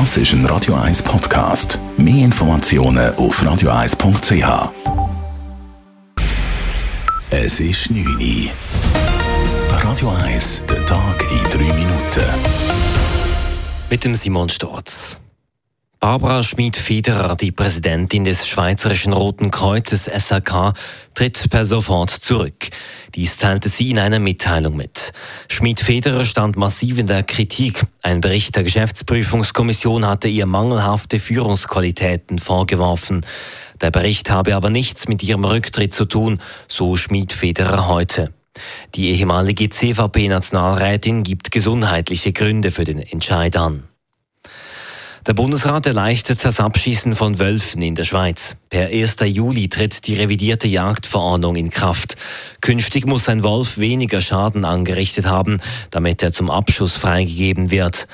Das ist ein Radio 1 Podcast. Mehr Informationen auf radio1.ch. Es ist 9 Uhr. Radio 1, der Tag in 3 Minuten. Mit dem Simon Storz. Barbara Schmid-Federer, die Präsidentin des Schweizerischen Roten Kreuzes SAK, tritt per sofort zurück. Dies teilte sie in einer Mitteilung mit. Schmid-Federer stand massiv in der Kritik. Ein Bericht der Geschäftsprüfungskommission hatte ihr mangelhafte Führungsqualitäten vorgeworfen. Der Bericht habe aber nichts mit ihrem Rücktritt zu tun, so Schmid-Federer heute. Die ehemalige CVP-Nationalrätin gibt gesundheitliche Gründe für den Entscheid an. Der Bundesrat erleichtert das Abschießen von Wölfen in der Schweiz. Per 1. Juli tritt die revidierte Jagdverordnung in Kraft. Künftig muss ein Wolf weniger Schaden angerichtet haben, damit er zum Abschuss freigegeben wird.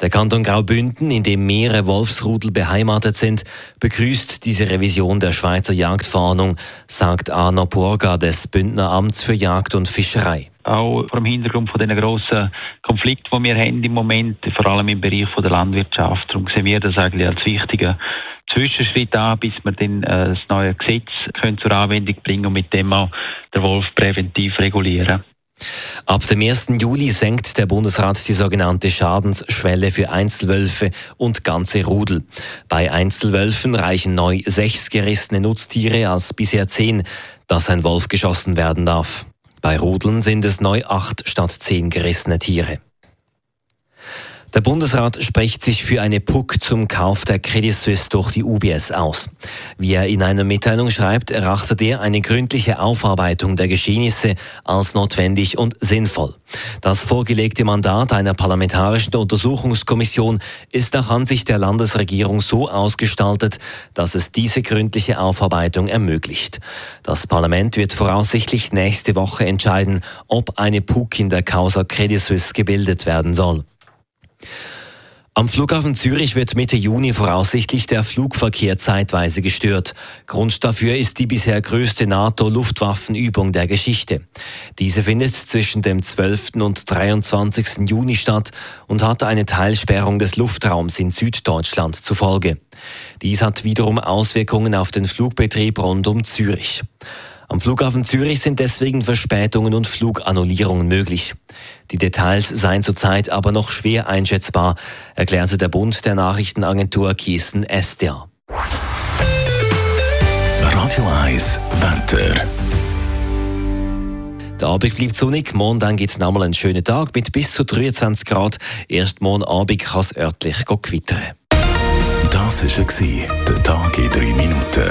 Der Kanton Graubünden, in dem mehrere Wolfsrudel beheimatet sind, begrüßt diese Revision der Schweizer Jagdverordnung, sagt Arno Burga des Bündner Amts für Jagd und Fischerei auch vor dem Hintergrund von den grossen Konflikten, die wir haben im Moment, vor allem im Bereich von der Landwirtschaft. Darum sehen wir das eigentlich als wichtigen Zwischenschritt an, bis wir dann äh, das neue Gesetz können zur Anwendung bringen und mit dem auch den Wolf präventiv regulieren. Ab dem 1. Juli senkt der Bundesrat die sogenannte Schadensschwelle für Einzelwölfe und ganze Rudel. Bei Einzelwölfen reichen neu sechs gerissene Nutztiere als bisher zehn, dass ein Wolf geschossen werden darf. Bei Rudeln sind es neu acht statt zehn gerissene Tiere. Der Bundesrat spricht sich für eine PUC zum Kauf der Credit Suisse durch die UBS aus. Wie er in einer Mitteilung schreibt, erachtet er eine gründliche Aufarbeitung der Geschehnisse als notwendig und sinnvoll. Das vorgelegte Mandat einer parlamentarischen Untersuchungskommission ist nach Ansicht der Landesregierung so ausgestaltet, dass es diese gründliche Aufarbeitung ermöglicht. Das Parlament wird voraussichtlich nächste Woche entscheiden, ob eine PUC in der Causa Credit Suisse gebildet werden soll. Am Flughafen Zürich wird Mitte Juni voraussichtlich der Flugverkehr zeitweise gestört. Grund dafür ist die bisher größte NATO-Luftwaffenübung der Geschichte. Diese findet zwischen dem 12. und 23. Juni statt und hat eine Teilsperrung des Luftraums in Süddeutschland zur Folge. Dies hat wiederum Auswirkungen auf den Flugbetrieb rund um Zürich. Am Flughafen Zürich sind deswegen Verspätungen und Flugannullierungen möglich. Die Details seien zurzeit aber noch schwer einschätzbar, erklärte der Bund der Nachrichtenagentur Kiessen Estia. Radio 1 Wetter. Der Abend bleibt sonnig, morgen dann gibt es nochmal einen schönen Tag mit bis zu 23 Grad. Erst morgen Abend kann es örtlich gewittern. Das war der Tag in drei Minuten.